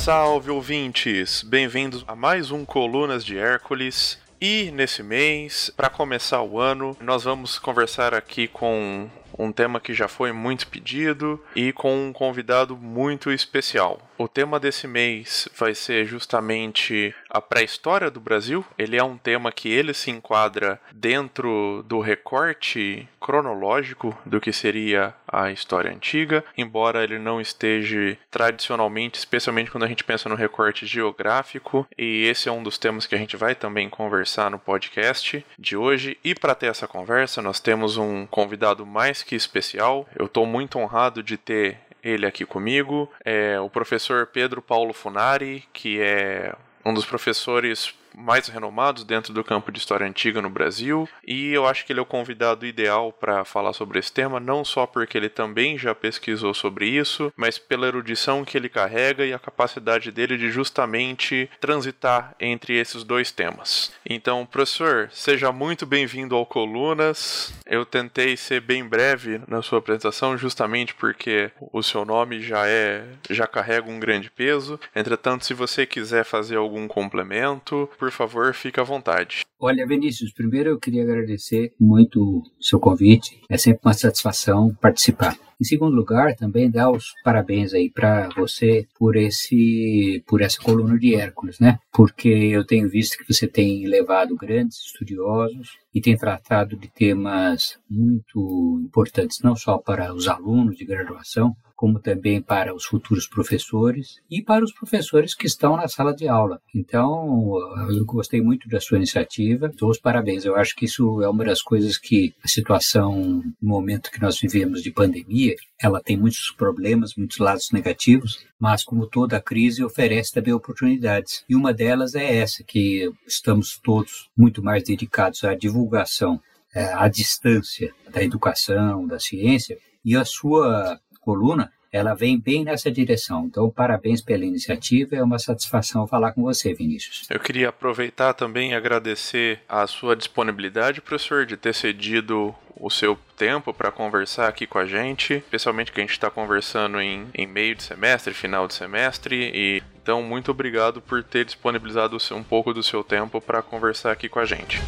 salve ouvintes! Bem-vindos a mais um Colunas de Hércules. E nesse mês, para começar o ano, nós vamos conversar aqui com um tema que já foi muito pedido e com um convidado muito especial. O tema desse mês vai ser justamente a pré-história do Brasil. Ele é um tema que ele se enquadra dentro do recorte cronológico do que seria a história antiga, embora ele não esteja tradicionalmente, especialmente quando a gente pensa no recorte geográfico, e esse é um dos temas que a gente vai também conversar no podcast de hoje. E para ter essa conversa, nós temos um convidado mais que especial. Eu estou muito honrado de ter ele aqui comigo. É o professor Pedro Paulo Funari, que é um dos professores mais renomados dentro do campo de história antiga no Brasil, e eu acho que ele é o convidado ideal para falar sobre esse tema, não só porque ele também já pesquisou sobre isso, mas pela erudição que ele carrega e a capacidade dele de justamente transitar entre esses dois temas. Então, professor, seja muito bem-vindo ao Colunas. Eu tentei ser bem breve na sua apresentação, justamente porque o seu nome já é já carrega um grande peso. Entretanto, se você quiser fazer algum complemento, por favor, fique à vontade. Olha, Vinícius, primeiro eu queria agradecer muito o seu convite. É sempre uma satisfação participar. Em segundo lugar, também dar os parabéns aí para você por esse por essa coluna de Hércules, né? Porque eu tenho visto que você tem levado grandes estudiosos e tem tratado de temas muito importantes não só para os alunos de graduação, como também para os futuros professores e para os professores que estão na sala de aula. Então, eu gostei muito da sua iniciativa, dou os parabéns. Eu acho que isso é uma das coisas que a situação, no momento que nós vivemos de pandemia, ela tem muitos problemas, muitos lados negativos, mas como toda crise oferece também oportunidades. E uma delas é essa, que estamos todos muito mais dedicados à divulgação é, à distância da educação, da ciência, e a sua coluna, ela vem bem nessa direção. Então, parabéns pela iniciativa, é uma satisfação falar com você, Vinícius. Eu queria aproveitar também e agradecer a sua disponibilidade, professor, de ter cedido o seu tempo para conversar aqui com a gente, especialmente que a gente está conversando em, em meio de semestre, final de semestre, e então muito obrigado por ter disponibilizado um pouco do seu tempo para conversar aqui com a gente.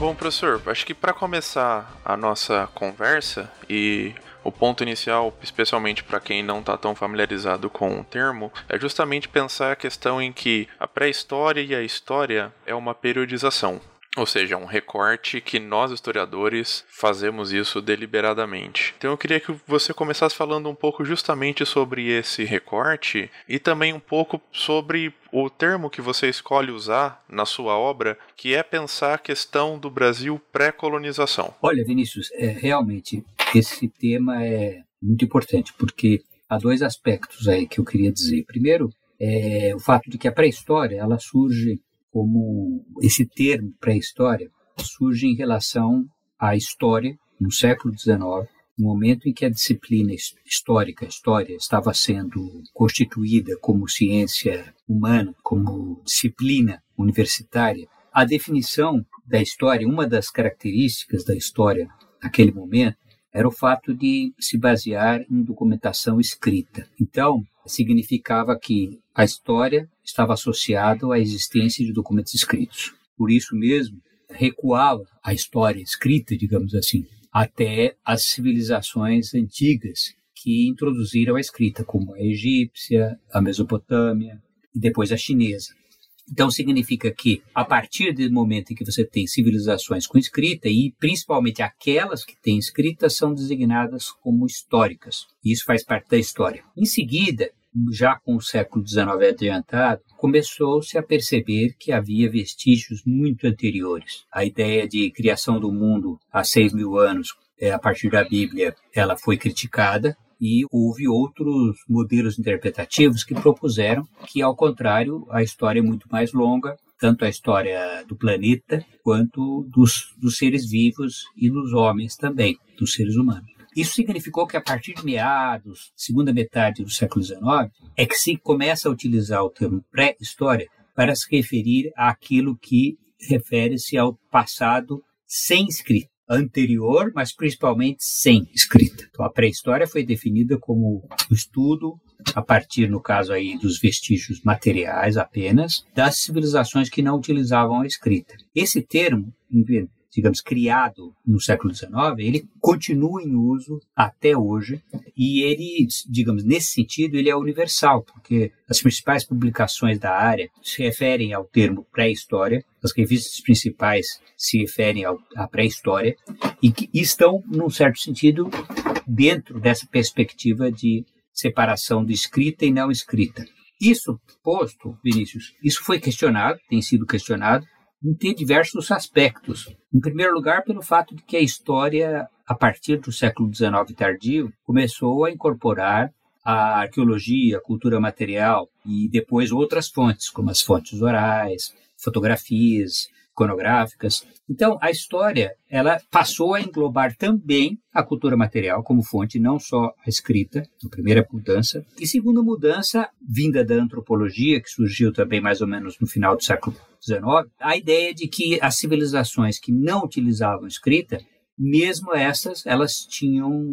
Bom, professor, acho que para começar a nossa conversa e o ponto inicial, especialmente para quem não está tão familiarizado com o termo, é justamente pensar a questão em que a pré-história e a história é uma periodização. Ou seja, um recorte que nós historiadores fazemos isso deliberadamente. Então eu queria que você começasse falando um pouco justamente sobre esse recorte e também um pouco sobre o termo que você escolhe usar na sua obra, que é pensar a questão do Brasil pré-colonização. Olha, Vinícius, é, realmente esse tema é muito importante porque há dois aspectos aí que eu queria dizer. Primeiro, é o fato de que a pré-história ela surge como esse termo pré-história surge em relação à história no século XIX, no momento em que a disciplina histórica, história, estava sendo constituída como ciência humana, como disciplina universitária. A definição da história, uma das características da história naquele momento, era o fato de se basear em documentação escrita. Então, significava que a história estava associada à existência de documentos escritos. Por isso mesmo, recuava a história escrita, digamos assim, até as civilizações antigas que introduziram a escrita, como a egípcia, a Mesopotâmia e depois a chinesa. Então significa que a partir do momento em que você tem civilizações com escrita e principalmente aquelas que têm escrita são designadas como históricas. Isso faz parte da história. Em seguida, já com o século XIX adiantado, começou-se a perceber que havia vestígios muito anteriores. A ideia de criação do mundo há seis mil anos, é, a partir da Bíblia, ela foi criticada e houve outros modelos interpretativos que propuseram que, ao contrário, a história é muito mais longa, tanto a história do planeta quanto dos, dos seres vivos e dos homens também, dos seres humanos. Isso significou que a partir de meados, segunda metade do século XIX, é que se começa a utilizar o termo pré-história para se referir àquilo que refere-se ao passado sem escrita anterior, mas principalmente sem escrita. Então, a pré-história foi definida como o estudo a partir, no caso aí, dos vestígios materiais apenas, das civilizações que não utilizavam a escrita. Esse termo, digamos, criado no século XIX, ele continua em uso até hoje e ele, digamos, nesse sentido, ele é universal, porque as principais publicações da área se referem ao termo pré-história, as revistas principais se referem à pré-história e que estão, num certo sentido, dentro dessa perspectiva de separação de escrita e não escrita. Isso posto, Vinícius, isso foi questionado, tem sido questionado, em diversos aspectos. Em primeiro lugar, pelo fato de que a história, a partir do século XIX tardio, começou a incorporar a arqueologia, a cultura material e depois outras fontes, como as fontes orais, fotografias, iconográficas. Então, a história ela passou a englobar também a cultura material como fonte, não só a escrita, a primeira mudança. E segunda mudança, vinda da antropologia, que surgiu também mais ou menos no final do século XIX, a ideia de que as civilizações que não utilizavam escrita, mesmo essas, elas tinham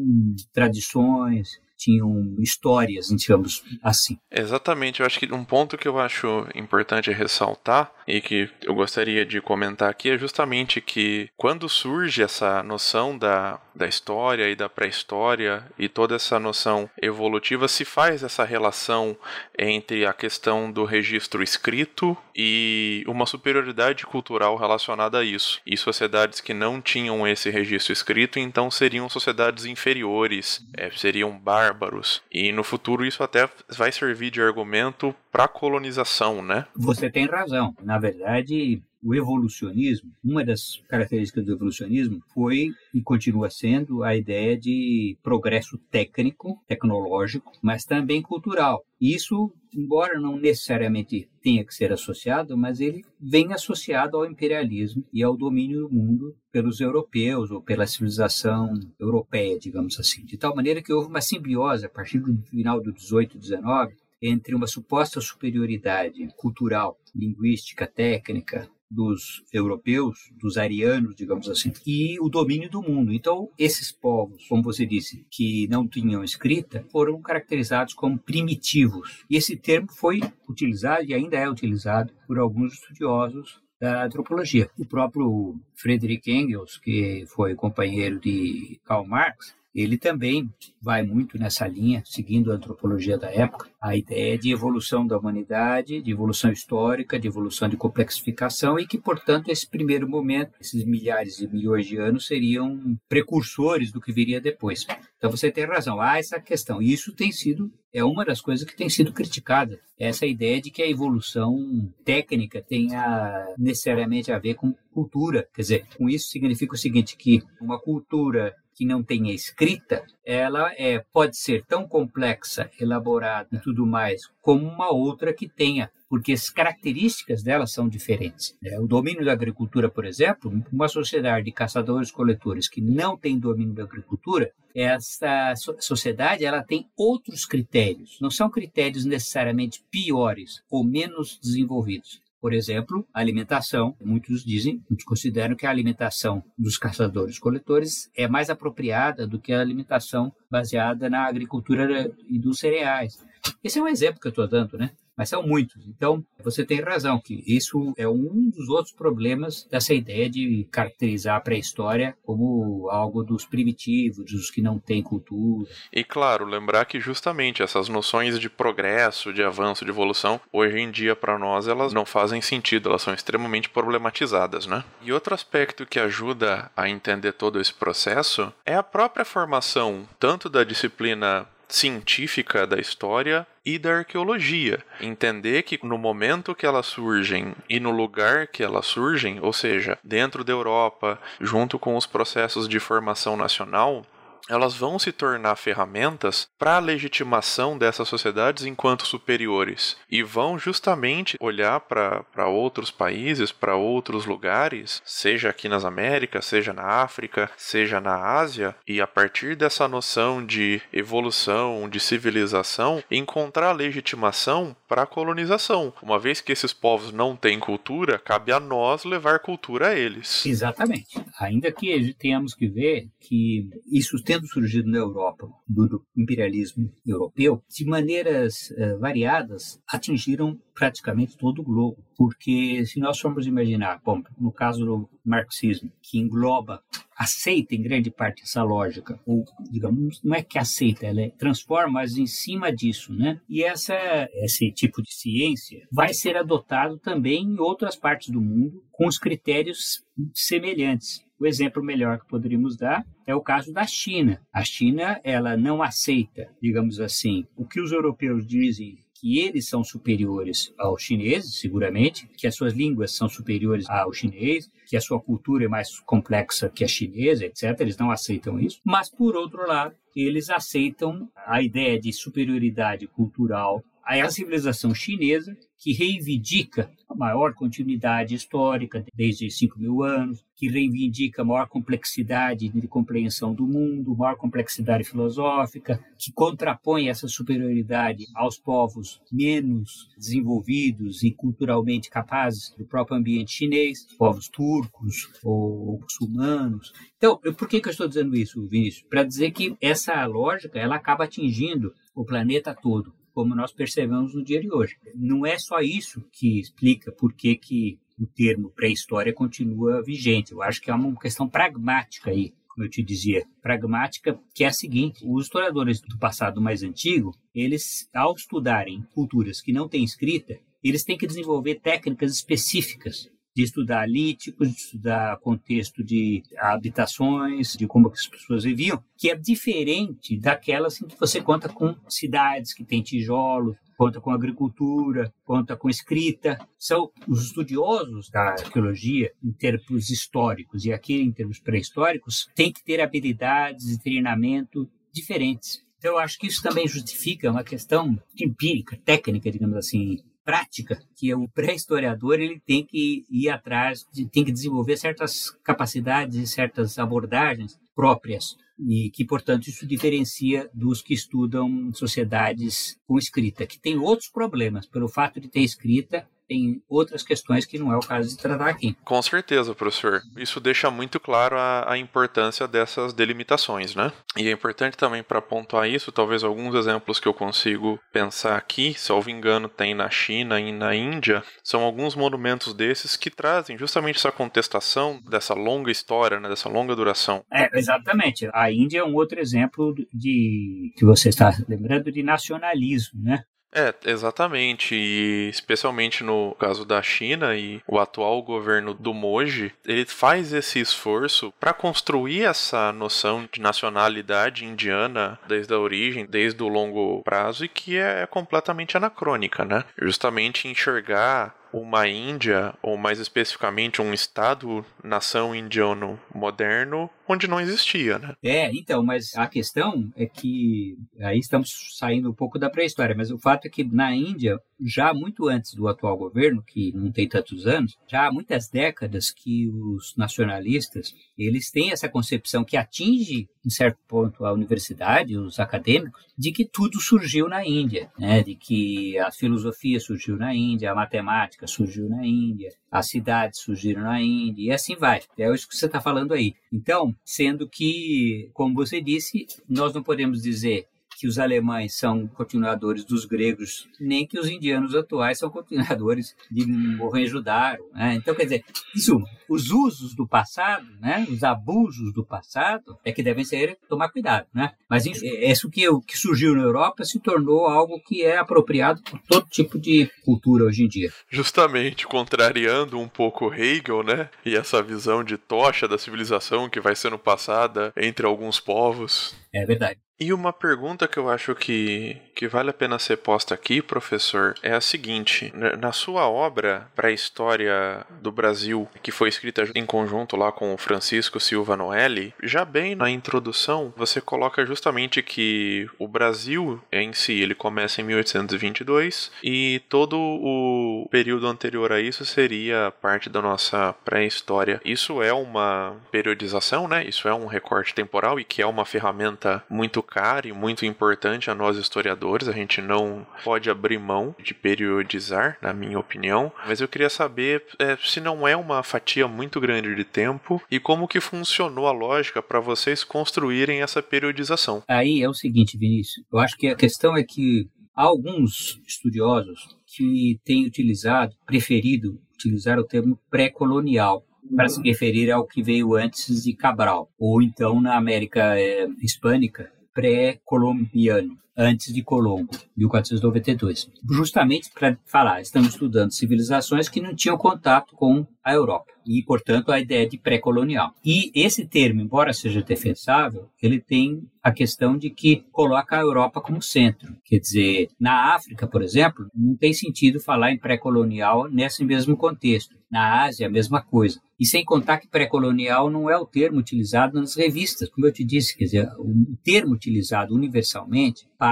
tradições, tinham histórias, digamos assim. Exatamente, eu acho que um ponto que eu acho importante ressaltar e que eu gostaria de comentar aqui é justamente que quando surge essa noção da, da história e da pré-história e toda essa noção evolutiva, se faz essa relação entre a questão do registro escrito e uma superioridade cultural relacionada a isso. E sociedades que não tinham esse registro escrito, então seriam sociedades inferiores, é, seriam bar bárbaros. E no futuro isso até vai servir de argumento para colonização, né? Você tem razão. Na verdade, o evolucionismo, uma das características do evolucionismo foi e continua sendo a ideia de progresso técnico, tecnológico, mas também cultural. Isso, embora não necessariamente tenha que ser associado, mas ele vem associado ao imperialismo e ao domínio do mundo pelos europeus ou pela civilização europeia, digamos assim. De tal maneira que houve uma simbiose a partir do final do 18 e 19 entre uma suposta superioridade cultural, linguística, técnica, dos europeus, dos arianos, digamos assim, e o domínio do mundo. Então, esses povos, como você disse, que não tinham escrita, foram caracterizados como primitivos. E esse termo foi utilizado e ainda é utilizado por alguns estudiosos da antropologia. O próprio Friedrich Engels, que foi companheiro de Karl Marx, ele também vai muito nessa linha, seguindo a antropologia da época, a ideia de evolução da humanidade, de evolução histórica, de evolução de complexificação e que, portanto, esse primeiro momento, esses milhares e milhões de anos seriam precursores do que viria depois. Então você tem razão, há essa questão. E isso tem sido, é uma das coisas que tem sido criticada, essa ideia de que a evolução técnica tenha necessariamente a ver com cultura. Quer dizer, com isso significa o seguinte, que uma cultura que não tenha escrita, ela é, pode ser tão complexa, elaborada e tudo mais, como uma outra que tenha, porque as características dela são diferentes. Né? O domínio da agricultura, por exemplo, uma sociedade de caçadores-coletores que não tem domínio da agricultura, essa sociedade ela tem outros critérios, não são critérios necessariamente piores ou menos desenvolvidos. Por exemplo, a alimentação. Muitos dizem, muitos consideram que a alimentação dos caçadores-coletores é mais apropriada do que a alimentação baseada na agricultura e dos cereais. Esse é um exemplo que eu estou dando, né? Mas são muitos. Então, você tem razão que isso é um dos outros problemas dessa ideia de caracterizar a pré-história como algo dos primitivos, dos que não têm cultura. E claro, lembrar que justamente essas noções de progresso, de avanço, de evolução, hoje em dia para nós elas não fazem sentido, elas são extremamente problematizadas, né? E outro aspecto que ajuda a entender todo esse processo é a própria formação tanto da disciplina científica da história e da arqueologia. Entender que no momento que elas surgem e no lugar que elas surgem, ou seja, dentro da Europa, junto com os processos de formação nacional, elas vão se tornar ferramentas para a legitimação dessas sociedades enquanto superiores e vão justamente olhar para outros países, para outros lugares, seja aqui nas Américas, seja na África, seja na Ásia, e a partir dessa noção de evolução, de civilização, encontrar legitimação para a colonização. Uma vez que esses povos não têm cultura, cabe a nós levar cultura a eles. Exatamente. Ainda que tenhamos que ver que isso tendo surgido na Europa, do imperialismo europeu, de maneiras uh, variadas, atingiram praticamente todo o globo. Porque se nós formos imaginar, bom, no caso do marxismo, que engloba aceita em grande parte essa lógica, ou digamos, não é que aceita, ela é, transforma, mas em cima disso, né? E essa, esse tipo de ciência vai ser adotado também em outras partes do mundo com os critérios semelhantes. O exemplo melhor que poderíamos dar é o caso da China. A China, ela não aceita, digamos assim, o que os europeus dizem que eles são superiores aos chineses, seguramente, que as suas línguas são superiores ao chinês, que a sua cultura é mais complexa que a chinesa, etc. Eles não aceitam isso. Mas, por outro lado, eles aceitam a ideia de superioridade cultural à civilização chinesa, que reivindica a maior continuidade histórica desde 5 mil anos, que reivindica a maior complexidade de compreensão do mundo, maior complexidade filosófica, que contrapõe essa superioridade aos povos menos desenvolvidos e culturalmente capazes do próprio ambiente chinês, povos turcos ou muçulmanos. Então, por que, que eu estou dizendo isso, Vinícius? Para dizer que essa lógica ela acaba atingindo o planeta todo como nós percebemos no dia de hoje. Não é só isso que explica por que, que o termo pré-história continua vigente. Eu acho que é uma questão pragmática aí, como eu te dizia, pragmática, que é a seguinte: os historiadores do passado mais antigo, eles, ao estudarem culturas que não têm escrita, eles têm que desenvolver técnicas específicas de estudar líticos, de estudar contexto de habitações, de como as pessoas viviam, que é diferente daquelas em que você conta com cidades que têm tijolos, conta com agricultura, conta com escrita. São os estudiosos da arqueologia em termos históricos e aqui em termos pré-históricos têm que ter habilidades e treinamento diferentes. Então, eu acho que isso também justifica uma questão empírica, técnica, digamos assim, prática que o pré-historiador ele tem que ir atrás, tem que desenvolver certas capacidades e certas abordagens próprias e que, portanto, isso diferencia dos que estudam sociedades com escrita, que tem outros problemas. Pelo fato de ter escrita, tem outras questões que não é o caso de tratar aqui. Com certeza, professor. Isso deixa muito claro a, a importância dessas delimitações, né? E é importante também para pontuar isso, talvez alguns exemplos que eu consigo pensar aqui, se eu engano, tem na China e na Índia, são alguns monumentos desses que trazem justamente essa contestação dessa longa história, né, dessa longa duração. É, exatamente. A Índia é um outro exemplo de que você está lembrando de nacionalismo, né? É, exatamente. E especialmente no caso da China e o atual governo do Moji, ele faz esse esforço para construir essa noção de nacionalidade indiana desde a origem, desde o longo prazo, e que é completamente anacrônica, né? Justamente enxergar uma Índia, ou mais especificamente um Estado-nação indiano moderno, onde não existia, né? É, então, mas a questão é que aí estamos saindo um pouco da pré-história, mas o fato é que na Índia, já muito antes do atual governo, que não tem tantos anos, já há muitas décadas que os nacionalistas, eles têm essa concepção que atinge em certo ponto a universidade, os acadêmicos, de que tudo surgiu na Índia, né? De que a filosofia surgiu na Índia, a matemática surgiu na Índia, as cidades surgiram na Índia e assim vai. É isso que você está falando aí. Então, sendo que, como você disse, nós não podemos dizer que os alemães são continuadores dos gregos, nem que os indianos atuais são continuadores de Mohenjo-Daro. Né? Então, quer dizer, isso, os usos do passado, né? os abusos do passado, é que devem ser tomar cuidado. Né? Mas isso, é, isso que, que surgiu na Europa se tornou algo que é apropriado por todo tipo de cultura hoje em dia. Justamente, contrariando um pouco Hegel, né? E essa visão de tocha da civilização que vai sendo passada entre alguns povos. É verdade. E uma pergunta que eu acho que, que vale a pena ser posta aqui, professor, é a seguinte: na sua obra para a história do Brasil, que foi escrita em conjunto lá com o Francisco Silva Noelli, já bem na introdução você coloca justamente que o Brasil em si ele começa em 1822 e todo o período anterior a isso seria parte da nossa pré-história. Isso é uma periodização, né? Isso é um recorte temporal e que é uma ferramenta muito e muito importante a nós historiadores. A gente não pode abrir mão de periodizar, na minha opinião. Mas eu queria saber é, se não é uma fatia muito grande de tempo e como que funcionou a lógica para vocês construírem essa periodização. Aí é o seguinte, Vinícius. Eu acho que a questão é que há alguns estudiosos que têm utilizado, preferido utilizar o termo pré-colonial para se referir ao que veio antes de Cabral, ou então na América é, Hispânica, pré-colombiano, antes de Colombo, 1492. Justamente para falar, estamos estudando civilizações que não tinham contato com a Europa e, portanto, a ideia de pré-colonial. E esse termo, embora seja defensável, ele tem a questão de que coloca a Europa como centro. Quer dizer, na África, por exemplo, não tem sentido falar em pré-colonial nesse mesmo contexto. Na Ásia, a mesma coisa. E sem contar que pré-colonial não é o termo utilizado nas revistas. Como eu te disse, quer dizer, o termo utilizado universalmente para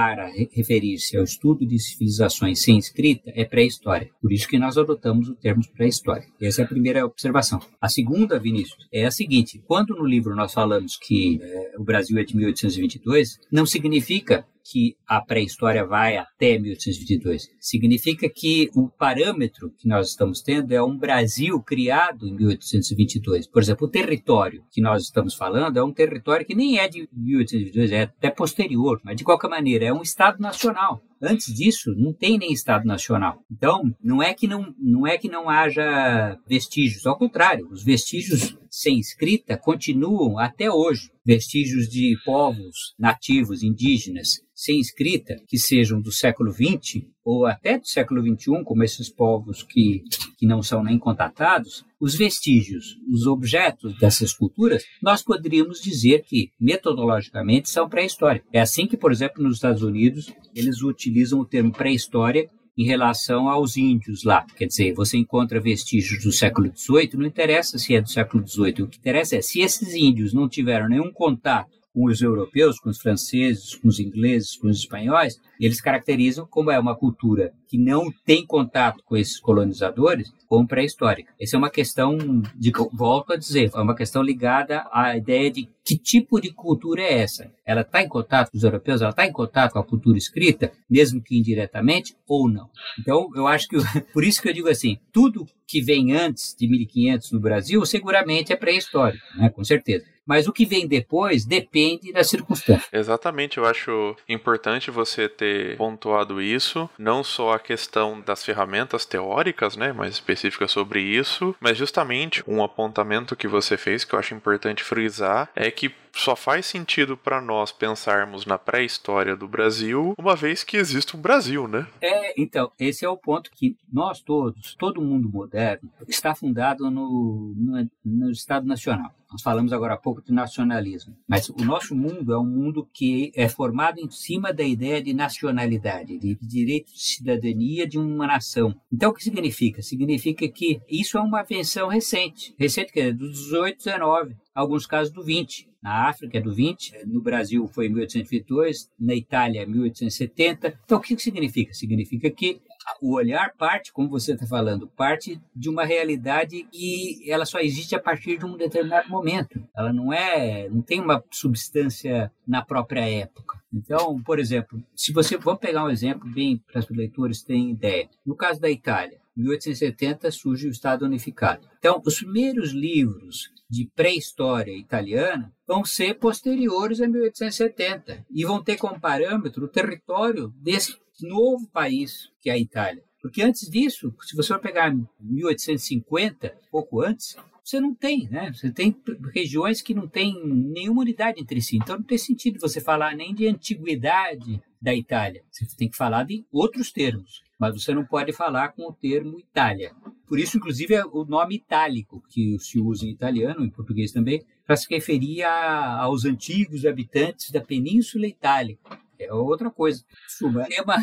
referir-se ao estudo de civilizações sem escrita é pré-história. Por isso que nós adotamos o termo pré-história. Essa é a primeira observação. A segunda, Vinícius, é a seguinte: quando no livro nós falamos que é, o Brasil é de 1822, não significa que a pré-história vai até 1822. Significa que o parâmetro que nós estamos tendo é um Brasil criado em 1822. Por exemplo, o território que nós estamos falando é um território que nem é de 1822, é até posterior, mas de qualquer maneira é um Estado nacional. Antes disso, não tem nem Estado Nacional. Então, não é que não, não é que não haja vestígios, ao contrário, os vestígios sem escrita continuam até hoje. Vestígios de povos nativos, indígenas, sem escrita, que sejam do século XX ou até do século XXI, como esses povos que, que não são nem contatados, os vestígios, os objetos dessas culturas, nós poderíamos dizer que, metodologicamente, são pré-história. É assim que, por exemplo, nos Estados Unidos, eles utilizam o termo pré-história em relação aos índios lá. Quer dizer, você encontra vestígios do século XVIII, não interessa se é do século XVIII, o que interessa é se esses índios não tiveram nenhum contato com os europeus, com os franceses, com os ingleses, com os espanhóis, eles caracterizam como é uma cultura que não tem contato com esses colonizadores como pré-histórica. Essa é uma questão, de, volto a dizer, é uma questão ligada à ideia de que tipo de cultura é essa? Ela está em contato com os europeus? Ela está em contato com a cultura escrita, mesmo que indiretamente, ou não? Então, eu acho que, por isso que eu digo assim, tudo que vem antes de 1500 no Brasil, seguramente é pré-histórico, né? com certeza. Mas o que vem depois depende da circunstância. Exatamente, eu acho importante você ter pontuado isso, não só a questão das ferramentas teóricas, né, mais específicas sobre isso, mas justamente um apontamento que você fez que eu acho importante frisar é que só faz sentido para nós pensarmos na pré-história do Brasil, uma vez que existe um Brasil, né? É, então, esse é o ponto que nós todos, todo mundo moderno, está fundado no, no, no Estado Nacional. Nós falamos agora há pouco de nacionalismo, mas o nosso mundo é um mundo que é formado em cima da ideia de nacionalidade, de direito de cidadania de uma nação. Então, o que significa? Significa que isso é uma invenção recente, recente que é do 18, 19, alguns casos do 20. Na África é do 20, no Brasil foi em 1822, na Itália 1870. Então, o que significa? Significa que o olhar parte, como você está falando, parte de uma realidade e ela só existe a partir de um determinado momento. Ela não é, não tem uma substância na própria época. Então, por exemplo, se você vamos pegar um exemplo bem para os leitores terem ideia. No caso da Itália, 1870 surge o Estado Unificado. Então, os primeiros livros de pré-história italiana vão ser posteriores a 1870 e vão ter como parâmetro o território desse novo país que é a Itália. Porque antes disso, se você for pegar 1850, pouco antes, você não tem, né? Você tem regiões que não têm nenhuma unidade entre si. Então não tem sentido você falar nem de antiguidade da Itália. Você tem que falar de outros termos, mas você não pode falar com o termo Itália. Por isso, inclusive, é o nome itálico que se usa em italiano, em português também, para se referir a, aos antigos habitantes da Península Itálica. É outra coisa. Isso é uma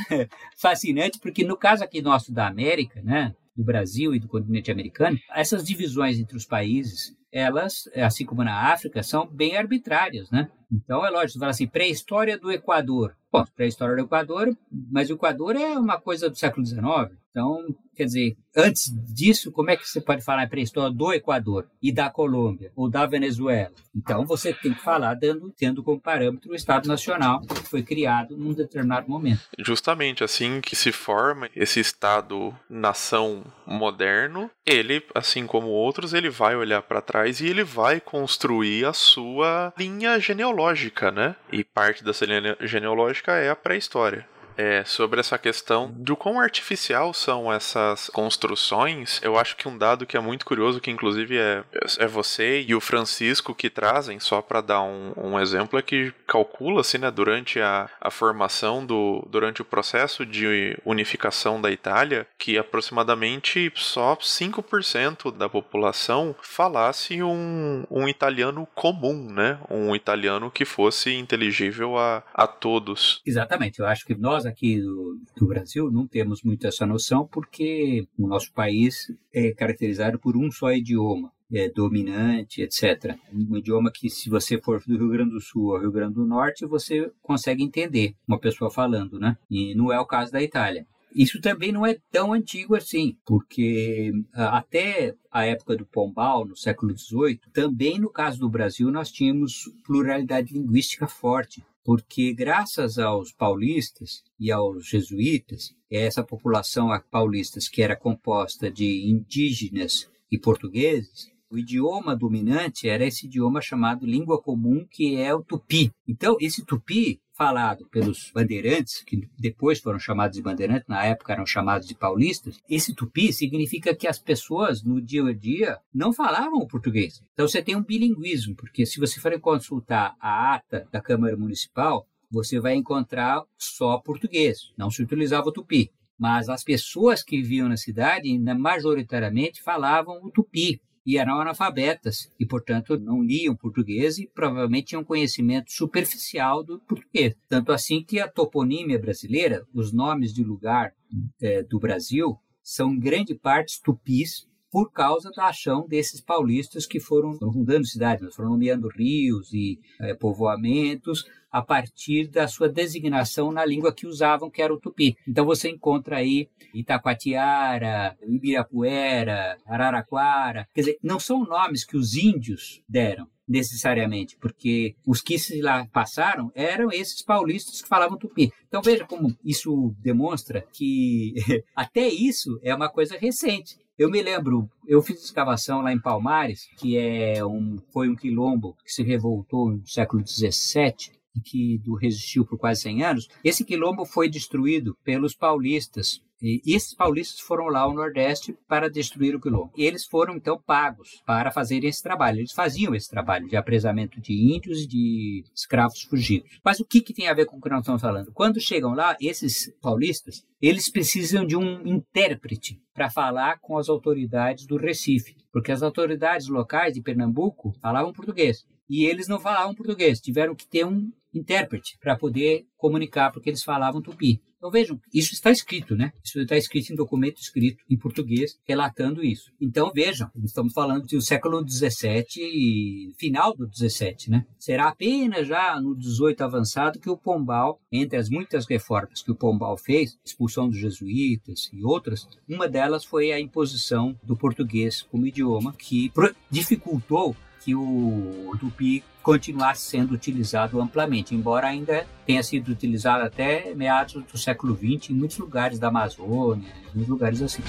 fascinante, porque no caso aqui nosso da América, né, do Brasil e do continente americano, essas divisões entre os países, elas, assim como na África, são bem arbitrárias, né? Então é lógico, você fala assim, pré-história do Equador. Bom, pré-história do Equador, mas o Equador é uma coisa do século XIX. Então, quer dizer, antes disso, como é que você pode falar em pré-história do Equador e da Colômbia ou da Venezuela? Então, você tem que falar dando, tendo como parâmetro o Estado Nacional que foi criado num determinado momento. Justamente assim que se forma esse Estado-nação moderno, ele, assim como outros, ele vai olhar para trás e ele vai construir a sua linha genealógica, né? E parte dessa linha genealógica é a pré-história é, sobre essa questão do quão artificial são essas construções, eu acho que um dado que é muito curioso, que inclusive é, é você e o Francisco que trazem, só para dar um, um, exemplo, é que calcula-se, né, durante a, a formação do, durante o processo de unificação da Itália, que aproximadamente só 5% da população falasse um, um italiano comum, né, um italiano que fosse inteligível a, a todos. Exatamente, eu acho que nós nós aqui do, do, Brasil não temos muito essa noção porque o nosso país é caracterizado por um só idioma. É, dominante, etc. Um idioma que, se você for do Rio Grande do Sul ao Rio Grande do Norte, você consegue entender uma pessoa falando, né? E não é o caso da Itália. Isso também não é tão antigo assim, porque até a época do Pombal, no século XVIII, também no caso do Brasil nós tínhamos pluralidade linguística forte porque graças aos paulistas e aos jesuítas, essa população paulistas que era composta de indígenas e portugueses, o idioma dominante era esse idioma chamado língua comum, que é o tupi. Então, esse tupi falado pelos bandeirantes, que depois foram chamados de bandeirantes, na época eram chamados de paulistas, esse tupi significa que as pessoas no dia a dia não falavam o português. Então você tem um bilinguismo, porque se você for consultar a ata da Câmara Municipal, você vai encontrar só português, não se utilizava o tupi. Mas as pessoas que viviam na cidade, majoritariamente, falavam o tupi e eram analfabetas e, portanto, não liam português e provavelmente tinham conhecimento superficial do português. Tanto assim que a toponímia brasileira, os nomes de lugar é, do Brasil, são em grande parte tupis por causa da ação desses paulistas que foram fundando cidades, foram nomeando rios e é, povoamentos a partir da sua designação na língua que usavam, que era o tupi. Então você encontra aí Itacoatiara, Ibirapuera, Araraquara. Quer dizer, não são nomes que os índios deram necessariamente, porque os que se lá passaram eram esses paulistas que falavam tupi. Então veja como isso demonstra que até isso é uma coisa recente. Eu me lembro, eu fiz escavação lá em Palmares, que é um, foi um quilombo que se revoltou no século XVII, que resistiu por quase 100 anos. Esse quilombo foi destruído pelos paulistas e esses paulistas foram lá ao Nordeste para destruir o quilombo. Eles foram, então, pagos para fazerem esse trabalho. Eles faziam esse trabalho de apresamento de índios e de escravos fugidos. Mas o que, que tem a ver com o que nós estamos falando? Quando chegam lá, esses paulistas, eles precisam de um intérprete para falar com as autoridades do Recife, porque as autoridades locais de Pernambuco falavam português e eles não falavam português, tiveram que ter um intérprete para poder comunicar, porque eles falavam tupi. Então vejam, isso está escrito, né? Isso está escrito em documento escrito em português, relatando isso. Então vejam, estamos falando do século XVII, final do XVII, né? Será apenas já no XVIII avançado que o Pombal, entre as muitas reformas que o Pombal fez, expulsão dos jesuítas e outras, uma delas foi a imposição do português como idioma, que dificultou que o tupi continuasse sendo utilizado amplamente, embora ainda tenha sido utilizado até meados do século XX em muitos lugares da Amazônia, em muitos lugares assim.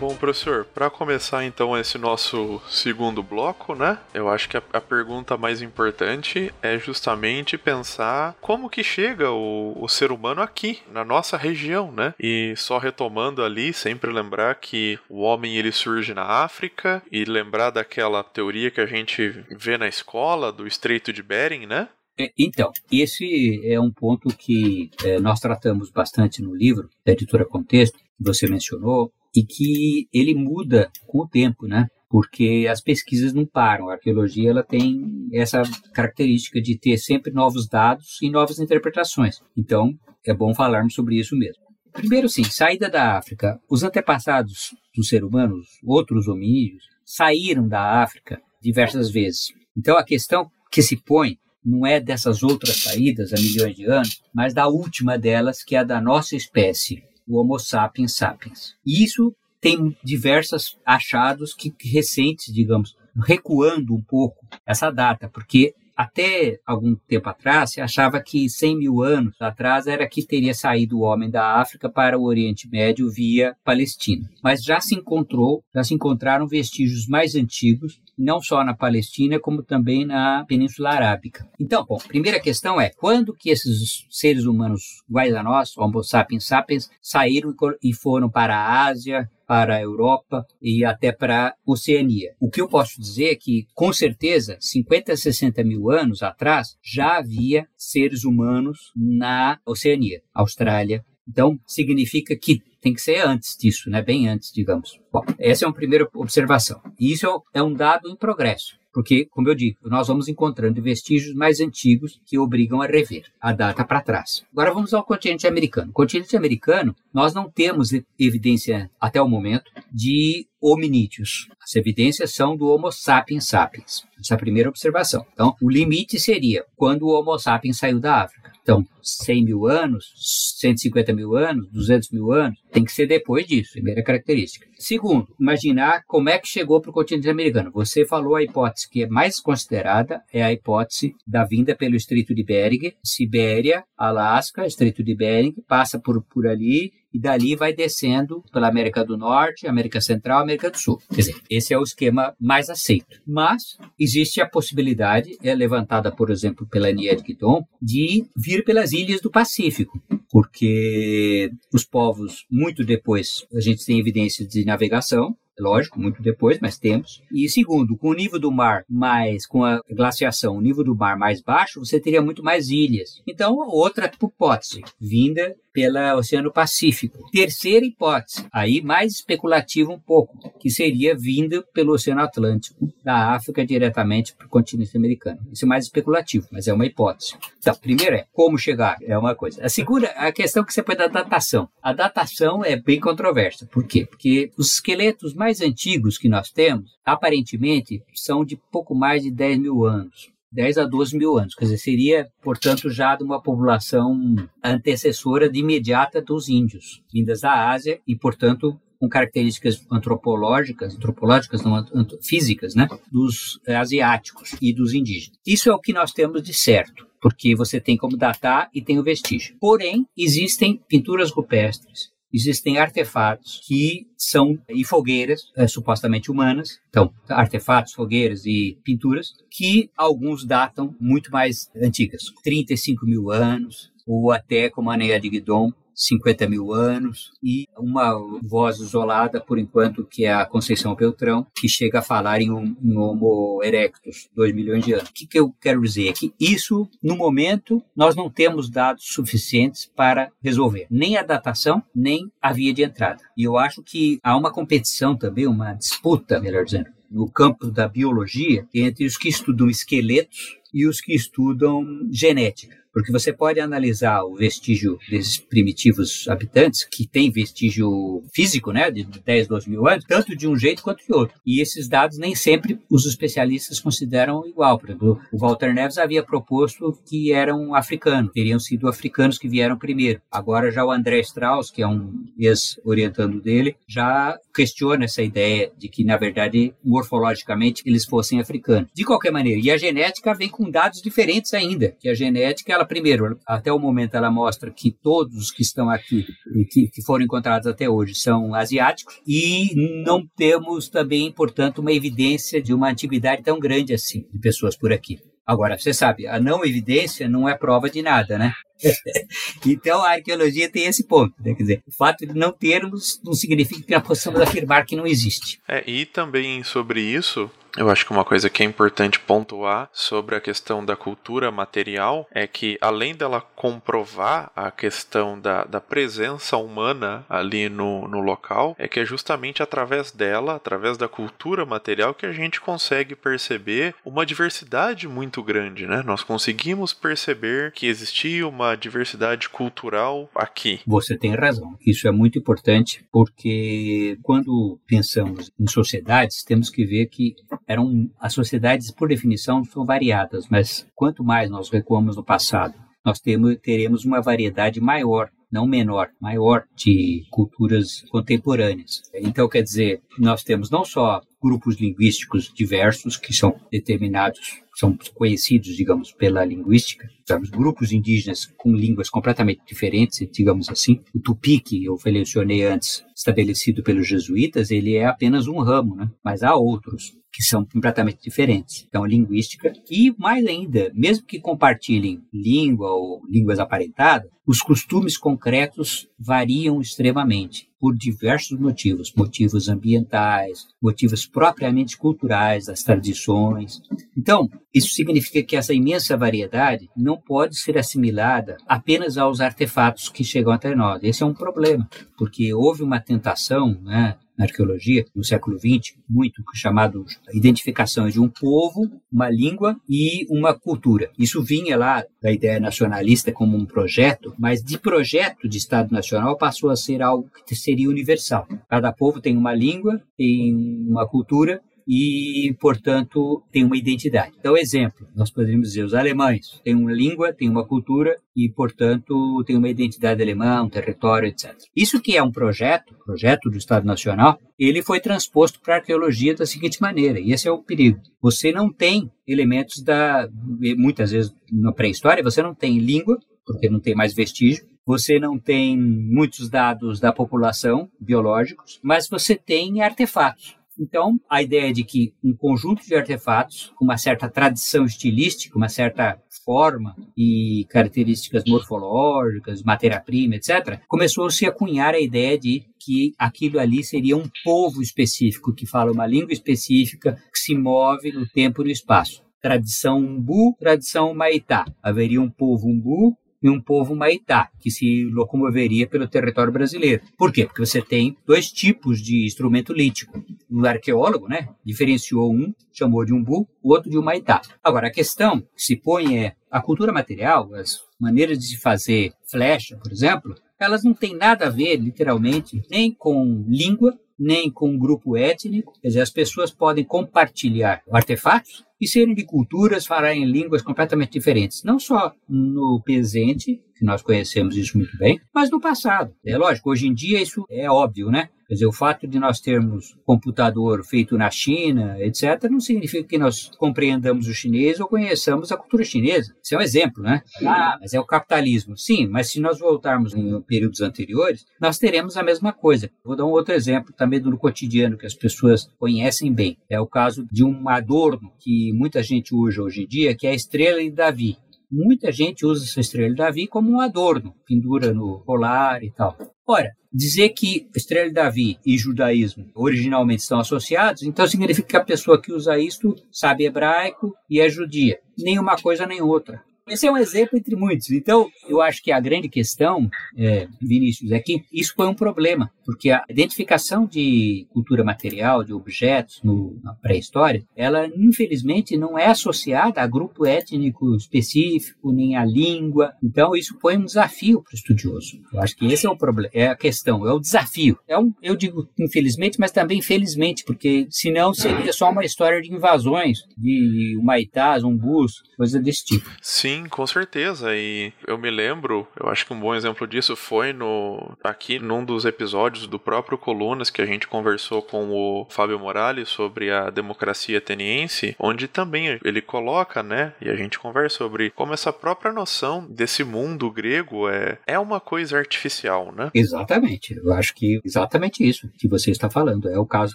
Bom, professor, para começar então esse nosso segundo bloco, né? Eu acho que a, a, pergunta mais importante é justamente pensar como que chega o, o ser humano aqui, na nossa região, né? E só retomando ali, sempre lembrar que o homem ele surge na África e lembrar daquela teoria que a gente vê na escola do Estreito de Bering, né? É, então, esse é um ponto que é, nós tratamos bastante no livro da editora Contexto, que você mencionou, e que ele muda com o tempo, né? Porque as pesquisas não param. A arqueologia ela tem essa característica de ter sempre novos dados e novas interpretações. Então, é bom falarmos sobre isso mesmo. Primeiro, sim, saída da África. Os antepassados do ser humano, outros hominídeos, saíram da África diversas vezes. Então, a questão que se põe não é dessas outras saídas há milhões de anos, mas da última delas, que é a da nossa espécie, o Homo sapiens sapiens. Isso tem diversos achados que recentes, digamos, recuando um pouco essa data, porque até algum tempo atrás, se achava que 100 mil anos atrás era que teria saído o homem da África para o Oriente Médio via Palestina. Mas já se encontrou, já se encontraram vestígios mais antigos, não só na Palestina, como também na Península Arábica. Então, bom, primeira questão é, quando que esses seres humanos iguais a nós, Homo sapiens sapiens, saíram e foram para a Ásia, para a Europa e até para a Oceania. O que eu posso dizer é que, com certeza, 50, 60 mil anos atrás, já havia seres humanos na Oceania, Austrália. Então, significa que tem que ser antes disso, né? bem antes, digamos. Bom, essa é uma primeira observação. E isso é um dado em progresso. Porque, como eu digo, nós vamos encontrando vestígios mais antigos que obrigam a rever a data para trás. Agora vamos ao continente americano. O continente americano, nós não temos evidência até o momento de hominídeos. As evidências são do Homo sapiens sapiens. Essa é a primeira observação. Então, o limite seria quando o Homo sapiens saiu da África. Então, 100 mil anos, 150 mil anos, 200 mil anos, tem que ser depois disso, primeira característica. Segundo, imaginar como é que chegou para o continente americano. Você falou a hipótese que é mais considerada, é a hipótese da vinda pelo Estreito de Bering, Sibéria, Alasca, Estreito de Bering, passa por, por ali e dali vai descendo pela América do Norte, América Central, América do Sul. Quer dizer, esse é o esquema mais aceito. Mas existe a possibilidade, é levantada, por exemplo, pela Nied Guidon, de vir pelas ilhas do Pacífico, porque os povos, muito depois, a gente tem evidências de navegação, lógico, muito depois, mas temos. E segundo, com o nível do mar mais, com a glaciação, o nível do mar mais baixo, você teria muito mais ilhas. Então, outra hipótese, vinda pelo Oceano Pacífico. Terceira hipótese, aí mais especulativa um pouco, que seria vinda pelo Oceano Atlântico, da África diretamente para o continente americano. Isso é mais especulativo, mas é uma hipótese. Então, primeiro é como chegar, é uma coisa. A segunda, a questão que você põe da datação. A datação é bem controversa. Por quê? Porque os esqueletos mais antigos que nós temos, aparentemente, são de pouco mais de 10 mil anos. 10 a 12 mil anos. Quer dizer, seria, portanto, já de uma população antecessora de imediata dos índios, vindas da Ásia e, portanto, com características antropológicas, antropológicas não físicas, né, dos asiáticos e dos indígenas. Isso é o que nós temos de certo, porque você tem como datar e tem o vestígio. Porém, existem pinturas rupestres, existem artefatos que são e fogueiras é, supostamente humanas, então artefatos, fogueiras e pinturas que alguns datam muito mais antigas, 35 mil anos ou até como a Neia de Guidon 50 mil anos, e uma voz isolada, por enquanto, que é a Conceição Beltrão, que chega a falar em, um, em Homo erectus, 2 milhões de anos. O que, que eu quero dizer é que isso, no momento, nós não temos dados suficientes para resolver, nem a datação, nem a via de entrada. E eu acho que há uma competição também, uma disputa, melhor dizendo, no campo da biologia entre os que estudam esqueletos e os que estudam genética porque você pode analisar o vestígio desses primitivos habitantes, que tem vestígio físico, né, de 10, 12 mil anos, tanto de um jeito quanto de outro. E esses dados nem sempre os especialistas consideram igual. Por exemplo, o Walter Neves havia proposto que eram africanos, teriam sido africanos que vieram primeiro. Agora já o André Strauss, que é um ex-orientando dele, já questiona essa ideia de que, na verdade, morfologicamente, eles fossem africanos. De qualquer maneira, e a genética vem com dados diferentes ainda, que a genética ela primeiro, até o momento ela mostra que todos os que estão aqui e que, que foram encontrados até hoje são asiáticos e não temos também, portanto, uma evidência de uma antiguidade tão grande assim de pessoas por aqui. Agora, você sabe, a não evidência não é prova de nada, né? então a arqueologia tem esse ponto, né? quer dizer, o fato de não termos não significa que nós possamos afirmar que não existe. É, e também sobre isso, Eu acho que uma coisa que é importante pontuar sobre a questão da cultura material é que, além dela comprovar a questão da, da presença humana ali no, no local, é que é justamente através dela, através da cultura material, que a gente consegue perceber uma diversidade muito grande, né? Nós conseguimos perceber que existia uma diversidade cultural aqui. Você tem razão. Isso é muito importante porque quando pensamos em sociedades, temos que ver que eram as sociedades por definição são variadas, mas quanto mais nós recuamos no passado, nós temos, teremos uma variedade maior não menor, maior de culturas contemporâneas. Então, quer dizer, nós temos não só grupos linguísticos diversos que são determinados, são conhecidos, digamos, pela linguística, temos grupos indígenas com línguas completamente diferentes, digamos assim. O tupi, que eu mencionei antes, estabelecido pelos jesuítas, ele é apenas um ramo, né? mas há outros que são completamente diferentes. Então, linguística e, mais ainda, mesmo que compartilhem língua ou línguas aparentadas, os costumes concretos variam extremamente por diversos motivos, motivos ambientais, motivos propriamente culturais, das tradições. Então, isso significa que essa imensa variedade não pode ser assimilada apenas aos artefatos que chegam até nós. Esse é um problema, porque houve uma tentação, né, na arqueologia, no século XX, muito chamado identificação de um povo, uma língua e uma cultura. Isso vinha lá da ideia nacionalista como um projeto, mas de projeto de Estado Nacional passou a ser algo que seria universal. Cada povo tem uma língua, tem uma cultura e, portanto, tem uma identidade. Então, exemplo, nós poderíamos dizer os alemães têm uma língua, têm uma cultura e, portanto, têm uma identidade alemã, um território, etc. Isso que é um projeto, projeto do Estado Nacional, ele foi transposto para a arqueologia da seguinte maneira, e esse é o perigo. Você não tem elementos da, muitas vezes na pré-história, você não tem língua, porque não tem mais vestígio, você não tem muitos dados da população biológicos, mas você tem artefatos. Então, a ideia de que um conjunto de artefatos, com uma certa tradição estilística, uma certa forma e características morfológicas, matéria-prima, etc., começou-se a a ideia de que aquilo ali seria um povo específico, que fala uma língua específica, que se move no tempo e no espaço tradição umbu, tradição maitá. Haveria um povo umbu e um povo maitá, que se locomoveria pelo território brasileiro. Por quê? Porque você tem dois tipos de instrumento lítico. O arqueólogo né, diferenciou um, chamou de umbu, o outro de um maitá. Agora, a questão que se põe é a cultura material, as maneiras de se fazer flecha, por exemplo, elas não têm nada a ver, literalmente, nem com língua, nem com grupo étnico. Quer dizer, as pessoas podem compartilhar artefatos e serem de culturas, falarem línguas completamente diferentes, não só no presente, que nós conhecemos isso muito bem, mas no passado. É lógico, hoje em dia isso é óbvio, né? Quer dizer, o fato de nós termos computador feito na China, etc., não significa que nós compreendamos o chinês ou conheçamos a cultura chinesa. Isso é um exemplo, né? Ah, mas é o capitalismo. Sim, mas se nós voltarmos em períodos anteriores, nós teremos a mesma coisa. Vou dar um outro exemplo também do cotidiano que as pessoas conhecem bem. É o caso de um adorno que muita gente usa hoje em dia, que é a estrela de Davi. Muita gente usa essa estrela de Davi como um adorno, pendura no colar e tal. Ora, dizer que estrela de Davi e judaísmo originalmente estão associados, então significa que a pessoa que usa isto sabe hebraico e é judia. Nem uma coisa nem outra. Esse é um exemplo entre muitos. Então, eu acho que a grande questão, é, Vinícius, é que isso foi um problema, porque a identificação de cultura material, de objetos no, na pré-história, ela infelizmente não é associada a grupo étnico específico, nem a língua. Então, isso foi um desafio para o estudioso. Eu acho que esse é o problema, é a questão, é o desafio. É um, eu digo infelizmente, mas também felizmente, porque senão seria só uma história de invasões, de Humaitás, Umbus, coisa desse tipo. Sim, Sim, com certeza. E eu me lembro, eu acho que um bom exemplo disso foi no aqui num dos episódios do próprio Colunas que a gente conversou com o Fábio Morales sobre a democracia ateniense, onde também ele coloca, né, e a gente conversa sobre como essa própria noção desse mundo grego é, é uma coisa artificial, né? Exatamente. Eu acho que exatamente isso que você está falando. É o caso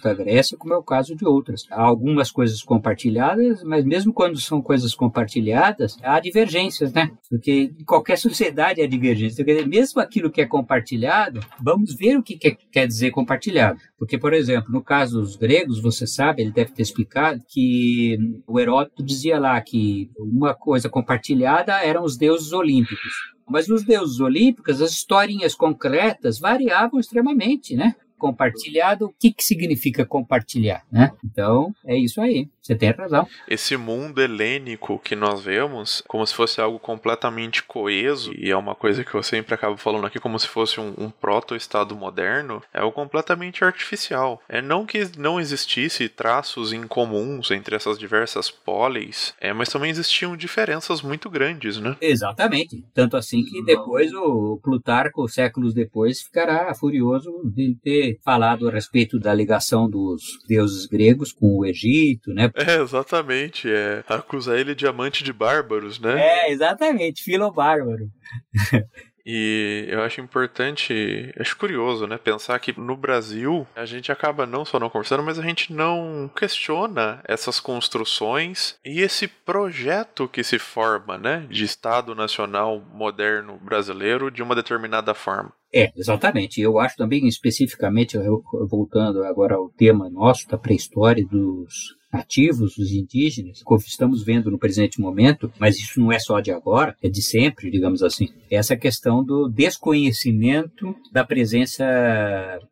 da Grécia, como é o caso de outras. Há algumas coisas compartilhadas, mas mesmo quando são coisas compartilhadas, há divergência divergências, né? Porque qualquer sociedade é divergência. Então, mesmo aquilo que é compartilhado, vamos ver o que quer dizer compartilhado. Porque, por exemplo, no caso dos gregos, você sabe, ele deve ter explicado que o Heródoto dizia lá que uma coisa compartilhada eram os deuses olímpicos. Mas nos deuses olímpicos, as historinhas concretas variavam extremamente, né? Compartilhado, o que, que significa compartilhar, né? Então, é isso aí. Você tem razão. Esse mundo helênico que nós vemos, como se fosse algo completamente coeso, e é uma coisa que eu sempre acabo falando aqui, como se fosse um, um proto-estado moderno, é algo completamente artificial. É não que não existisse traços incomuns entre essas diversas polis, é, mas também existiam diferenças muito grandes, né? Exatamente. Tanto assim que depois o Plutarco, séculos depois, ficará furioso de ter falado a respeito da ligação dos deuses gregos com o Egito, né? É, exatamente. É acusar ele de amante de bárbaros, né? É, exatamente, filo bárbaro. E eu acho importante, acho curioso, né, pensar que no Brasil a gente acaba não só não conversando, mas a gente não questiona essas construções e esse projeto que se forma, né, de Estado Nacional moderno brasileiro de uma determinada forma. É, exatamente. Eu acho também, especificamente, voltando agora ao tema nosso da pré-história dos nativos, os indígenas, como estamos vendo no presente momento, mas isso não é só de agora, é de sempre, digamos assim. Essa questão do desconhecimento da presença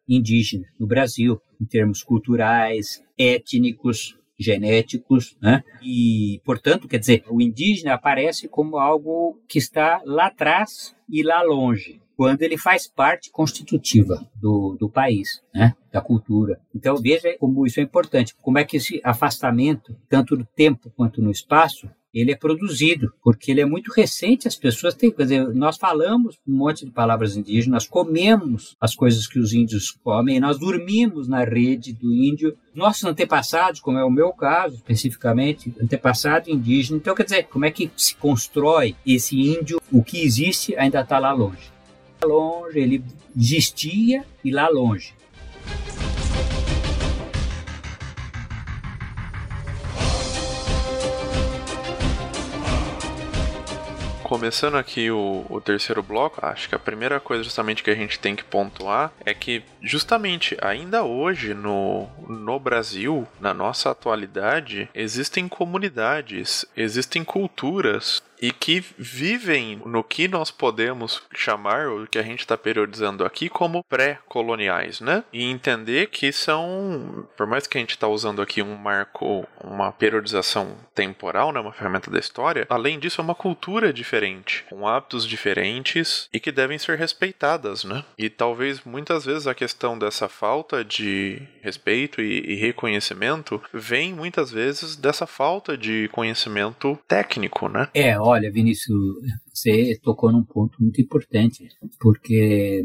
indígena no Brasil, em termos culturais, étnicos, genéticos, né? E, portanto, quer dizer, o indígena aparece como algo que está lá atrás e lá longe quando ele faz parte constitutiva do, do país, né? da cultura. Então veja como isso é importante, como é que esse afastamento, tanto no tempo quanto no espaço, ele é produzido, porque ele é muito recente, as pessoas têm, quer dizer, nós falamos um monte de palavras indígenas, comemos as coisas que os índios comem, nós dormimos na rede do índio, nossos antepassados, como é o meu caso especificamente, antepassado indígena, então quer dizer, como é que se constrói esse índio, o que existe ainda está lá longe longe, ele existia e lá longe. começando aqui o, o, terceiro bloco, acho que a primeira coisa justamente que a gente tem que pontuar é que justamente ainda hoje no, no Brasil, na nossa atualidade, existem comunidades, existem culturas e que vivem no que nós podemos chamar, o que a gente está periodizando aqui, como pré-coloniais, né? E entender que são, por mais que a gente está usando aqui um marco, uma periodização temporal, né, uma ferramenta da história, além disso é uma cultura diferente, com hábitos diferentes e que devem ser respeitadas, né? E talvez muitas vezes a questão dessa falta de respeito e, e reconhecimento vem muitas vezes dessa falta de conhecimento técnico, né? É, Olha, Vinícius, você tocou num ponto muito importante, porque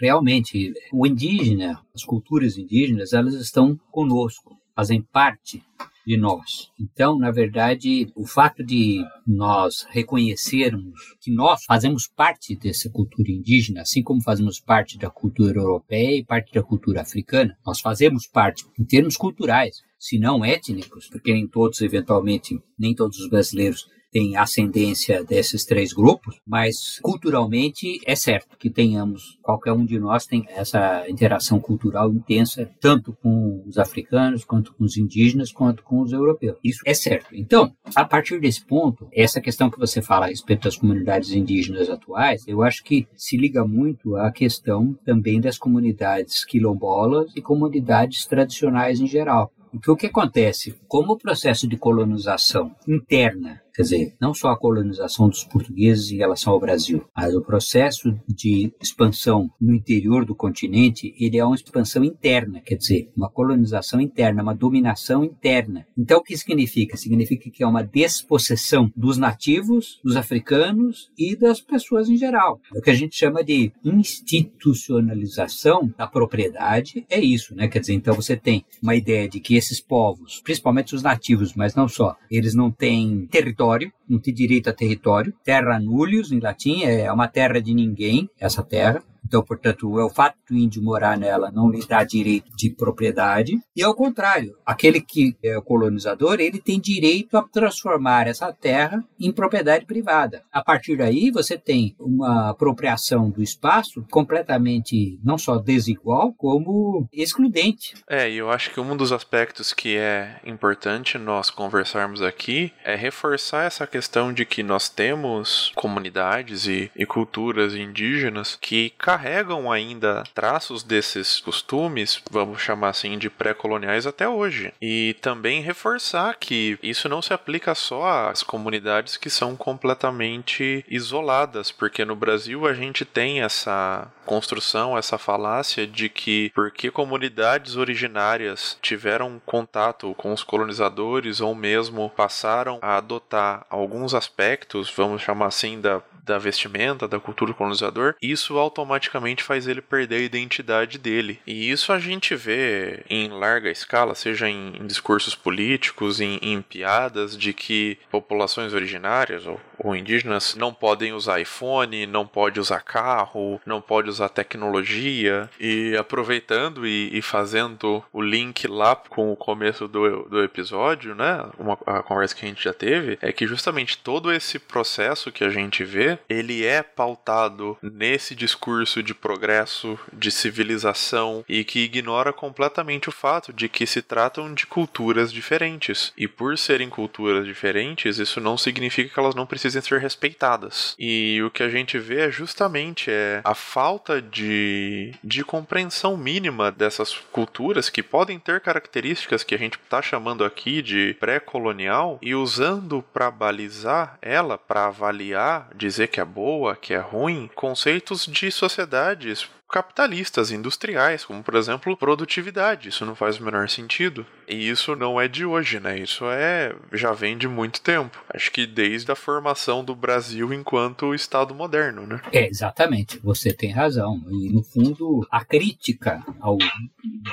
realmente o indígena, as culturas indígenas, elas estão conosco, fazem parte de nós. Então, na verdade, o fato de nós reconhecermos que nós fazemos parte dessa cultura indígena, assim como fazemos parte da cultura europeia e parte da cultura africana, nós fazemos parte em termos culturais, se não étnicos, porque nem todos, eventualmente, nem todos os brasileiros tem ascendência desses três grupos, mas culturalmente é certo que tenhamos, qualquer um de nós tem essa interação cultural intensa, tanto com os africanos, quanto com os indígenas, quanto com os europeus. Isso é certo. Então, a partir desse ponto, essa questão que você fala a respeito das comunidades indígenas atuais, eu acho que se liga muito à questão também das comunidades quilombolas e comunidades tradicionais em geral. Porque o que acontece? Como o processo de colonização interna Quer dizer, não só a colonização dos portugueses em relação ao Brasil, mas o processo de expansão no interior do continente, ele é uma expansão interna, quer dizer, uma colonização interna, uma dominação interna. Então, o que significa? Significa que é uma despossessão dos nativos, dos africanos e das pessoas em geral. É o que a gente chama de institucionalização da propriedade é isso, né? Quer dizer, então você tem uma ideia de que esses povos, principalmente os nativos, mas não só, eles não têm território território, não tem direito a território. Terra nullius, em latim, é uma terra de ninguém, essa terra. Então, portanto, é o fato do índio morar nela não lhe dá direito de propriedade. E ao contrário, aquele que é o colonizador, ele tem direito a transformar essa terra em propriedade privada. A partir daí, você tem uma apropriação do espaço completamente não só desigual, como excludente. É, e eu acho que um dos aspectos que é importante nós conversarmos aqui é reforçar essa questão de que nós temos comunidades e, e culturas indígenas que carregam ainda traços desses costumes, vamos chamar assim, de pré-coloniais até hoje. E também reforçar que isso não se aplica só às comunidades que são completamente isoladas, porque no Brasil a gente tem essa construção, essa falácia de que porque comunidades originárias tiveram contato com os colonizadores ou mesmo passaram a adotar alguns aspectos, vamos chamar assim, da da vestimenta, da cultura do colonizador, isso automaticamente faz ele perder a identidade dele. E isso a gente vê em larga escala, seja em, em discursos políticos, em, em, piadas, de que populações originárias ou, ou, indígenas não podem usar iPhone, não pode usar carro, não pode usar tecnologia. E aproveitando e, e fazendo o link lá com o começo do, do episódio, né? Uma a conversa que a gente já teve, é que justamente todo esse processo que a gente vê ele é pautado nesse discurso de progresso, de civilização e que ignora completamente o fato de que se tratam de culturas diferentes. E por serem culturas diferentes, isso não significa que elas não precisem ser respeitadas. E o que a gente vê é justamente é a falta de, de compreensão mínima dessas culturas que podem ter características que a gente está chamando aqui de pré-colonial e usando para balizar ela, para avaliar, dizer dizer que é boa, que é ruim, conceitos de sociedades capitalistas, industriais, como por exemplo produtividade. Isso não faz o menor sentido. E isso não é de hoje, né? Isso é já vem de muito tempo. Acho que desde a formação do Brasil enquanto Estado moderno, né? É, exatamente. Você tem razão. E no fundo, a crítica ao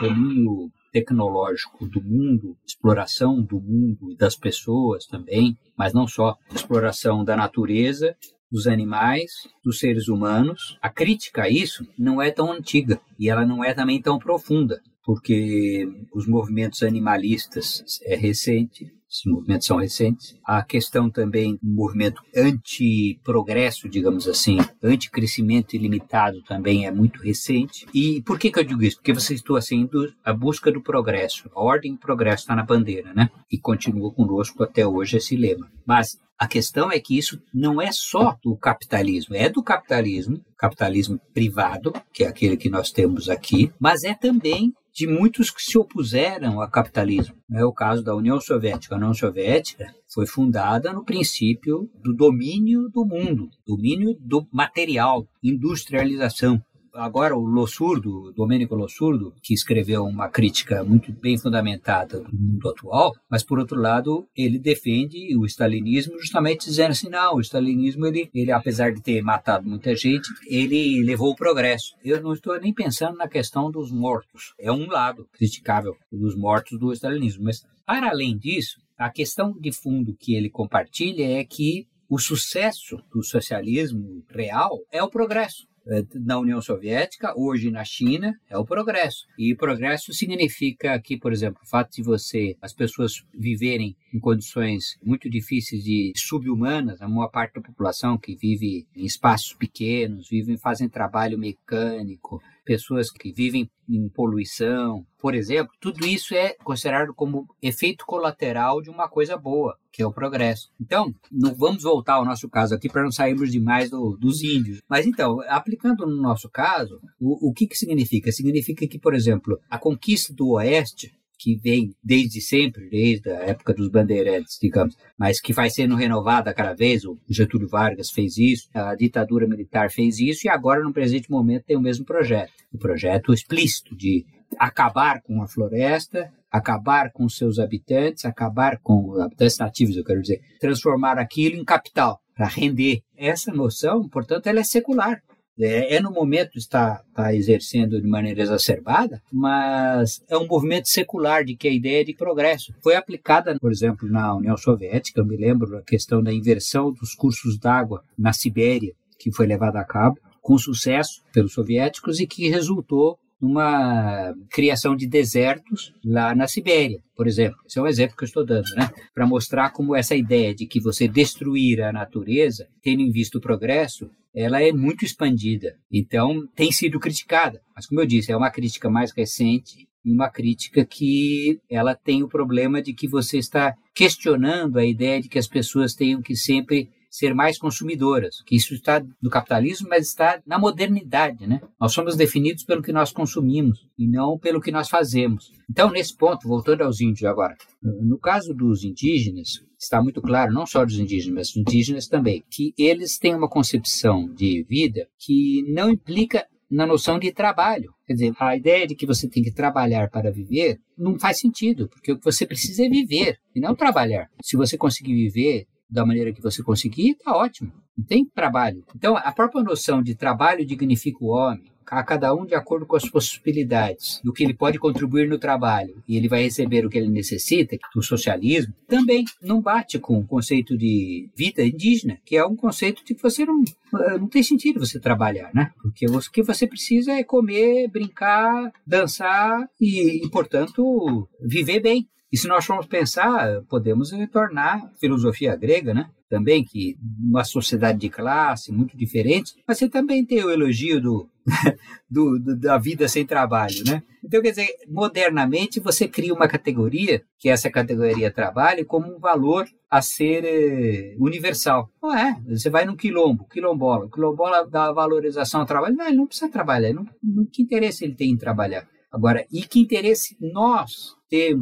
domínio tecnológico do mundo, exploração do mundo e das pessoas também, mas não só exploração da natureza dos animais, dos seres humanos. A crítica a isso não é tão antiga e ela não é também tão profunda, porque os movimentos animalistas é recente, esses movimentos são recentes. A questão também do movimento anti-progresso, digamos assim, anti-crescimento ilimitado também é muito recente. E por que, que eu digo isso? Porque você está assim, a busca do progresso. A ordem do progresso está na bandeira, né? E continua conosco até hoje esse lema. Mas a questão é que isso não é só do capitalismo, é do capitalismo, capitalismo privado, que é aquele que nós temos aqui, mas é também de muitos que se opuseram ao capitalismo. É o caso da União Soviética. A União Soviética foi fundada no princípio do domínio do mundo, domínio do material, industrialização agora o Lossurdo, Domênico Lossurdo, que escreveu uma crítica muito bem fundamentada do mundo atual, mas por outro lado ele defende o stalinismo justamente dizendo assim, não, o stalinismo ele, ele apesar de ter matado muita gente, ele levou o progresso. Eu não estou nem pensando na questão dos mortos. É um lado criticável dos mortos do stalinismo, mas para além disso, a questão de fundo que ele compartilha é que o sucesso do socialismo real é o progresso. Eh, na União Soviética, hoje na China, é o progresso. E progresso significa que, por exemplo, o fato de você, as pessoas viverem em condições muito difíceis de subhumanas, a maior parte da população que vive em espaços pequenos, vivem, fazem trabalho mecânico, pessoas que vivem em poluição, por exemplo, tudo isso é considerado como efeito colateral de uma coisa boa, que é o progresso. Então, não vamos voltar ao nosso caso aqui para não sairmos demais do, dos índios. Mas então, aplicando no nosso caso, o, o que, que significa? Significa que, por exemplo, a conquista do Oeste que vem desde sempre, desde a época dos bandeirantes, digamos, mas que vai sendo renovada cada vez. O Getúlio Vargas fez isso, a ditadura militar fez isso, e agora, no presente momento, tem o mesmo projeto. O projeto explícito de acabar com a floresta, acabar com seus habitantes, acabar com habitantes nativos, eu quero dizer, transformar aquilo em capital para render. Essa noção, portanto, ela é secular. É, é, no momento está, está exercendo de maneira exacerbada, mas é um movimento secular de que a ideia é de progresso foi aplicada, por exemplo, na União Soviética. Eu me lembro a questão da inversão dos cursos d'água na Sibéria, que foi levada a cabo com sucesso pelos soviéticos e que resultou numa criação de desertos lá na Sibéria, por exemplo. Esse é um exemplo que eu estou dando, né? Para mostrar como essa ideia de que você destruir a natureza, tendo em vista o progresso, ela é muito expandida. Então, tem sido criticada. Mas, como eu disse, é uma crítica mais recente e uma crítica que ela tem o problema de que você está questionando a ideia de que as pessoas tenham que sempre ser mais consumidoras, que isso está no capitalismo, mas está na modernidade, né? Nós somos definidos pelo que nós consumimos e não pelo que nós fazemos. Então, nesse ponto, voltando aos índios agora, no caso dos indígenas, está muito claro, não só dos indígenas, mas dos indígenas também, que eles têm uma concepção de vida que não implica na noção de trabalho. Quer dizer, a ideia de que você tem que trabalhar para viver não faz sentido, porque o que você precisa é viver e não trabalhar. Se você conseguir viver da maneira que você conseguir, está ótimo. Não tem trabalho. Então, a própria noção de trabalho dignifica o homem, a cada um de acordo com as possibilidades, do que ele pode contribuir no trabalho, e ele vai receber o que ele necessita, do socialismo, também não bate com o conceito de vida indígena, que é um conceito de que você não, eh, não tem sentido você trabalhar, né? Porque o que você precisa é comer, brincar, dançar e, e portanto, viver bem. E se nós formos pensar, podemos retornar à filosofia grega, né? Também que uma sociedade de classe muito diferente, mas você também tem o elogio do, do, do, da vida sem trabalho, né? Então, quer dizer, modernamente você cria uma categoria, que é essa categoria trabalho, como um valor a ser eh, universal. Não é? Você vai num quilombo, quilombola, quilombola dá valorização ao trabalho, não, ele não precisa trabalhar, não, não, que interesse ele tem em trabalhar? Agora, e que interesse nós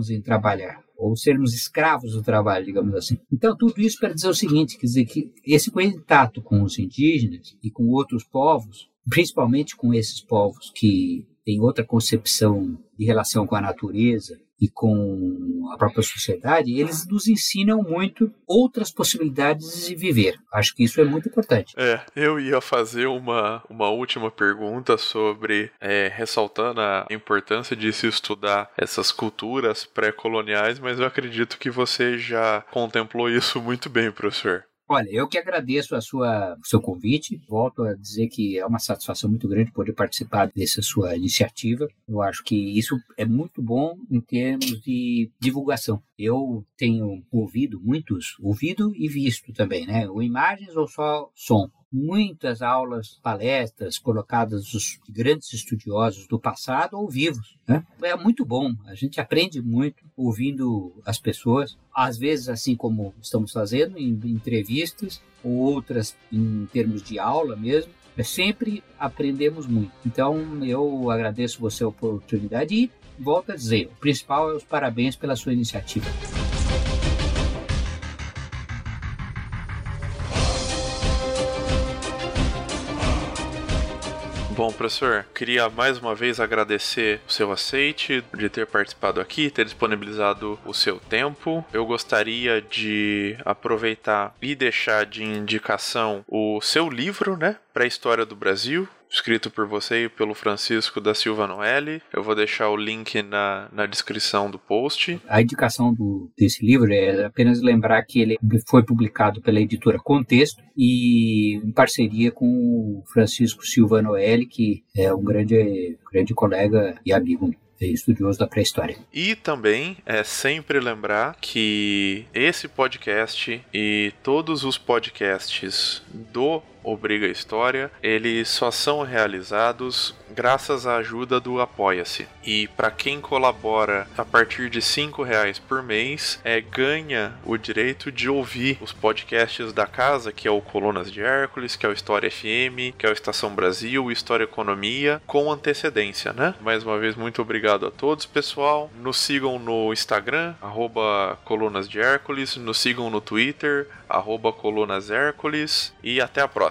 em trabalhar? Ou sermos escravos do trabalho, digamos assim. Então, tudo isso para dizer o seguinte: quer dizer, que esse contato com os indígenas e com outros povos, principalmente com esses povos que têm outra concepção de relação com a natureza e com a própria sociedade, eles nos ensinam muito outras possibilidades de viver. Acho que isso é muito importante. É, eu ia fazer uma, uma última pergunta sobre, é, ressaltando a importância de se estudar essas culturas pré-coloniais, mas eu acredito que você já contemplou isso muito bem, professor. Olha, eu que agradeço a sua, seu convite. Volto a dizer que é uma satisfação muito grande poder participar dessa sua iniciativa. Eu acho que isso é muito bom em termos de divulgação. Eu tenho ouvido muitos, ouvido e visto também, né? Ou imagens ou só som muitas aulas, palestras colocadas dos grandes estudiosos do passado ou vivos. Né? É muito bom, a gente aprende muito ouvindo as pessoas, às vezes assim como estamos fazendo em entrevistas, ou outras em termos de aula mesmo. É sempre aprendemos muito. Então eu agradeço você a oportunidade e volto a dizer, o principal é os parabéns pela sua iniciativa. Bom, professor, queria mais uma vez agradecer o seu aceite, de ter participado aqui, ter disponibilizado o seu tempo. Eu gostaria de aproveitar e deixar de indicação o seu livro, né, para a história do Brasil, escrito por você e pelo Francisco da Silva Noelle. Eu vou deixar o link na, na descrição do post. A indicação do, desse livro é apenas lembrar que ele foi publicado pela editora Contexto e em parceria com o Francisco Silva Noelle, que é um grande, grande colega e amigo estudioso da pré-história. E também é sempre lembrar que esse podcast e todos os podcasts do Obriga História, eles só são realizados graças à ajuda do Apoia-se. E para quem colabora a partir de cinco reais por mês, é, ganha o direito de ouvir os podcasts da casa, que é o Colunas de Hércules, que é o História FM, que é o Estação Brasil, História Economia, com antecedência, né? Mais uma vez, muito obrigado a todos, pessoal. Nos sigam no Instagram, arroba Colunas de Hércules, nos sigam no Twitter, arroba Colunas Hércules, e até a próxima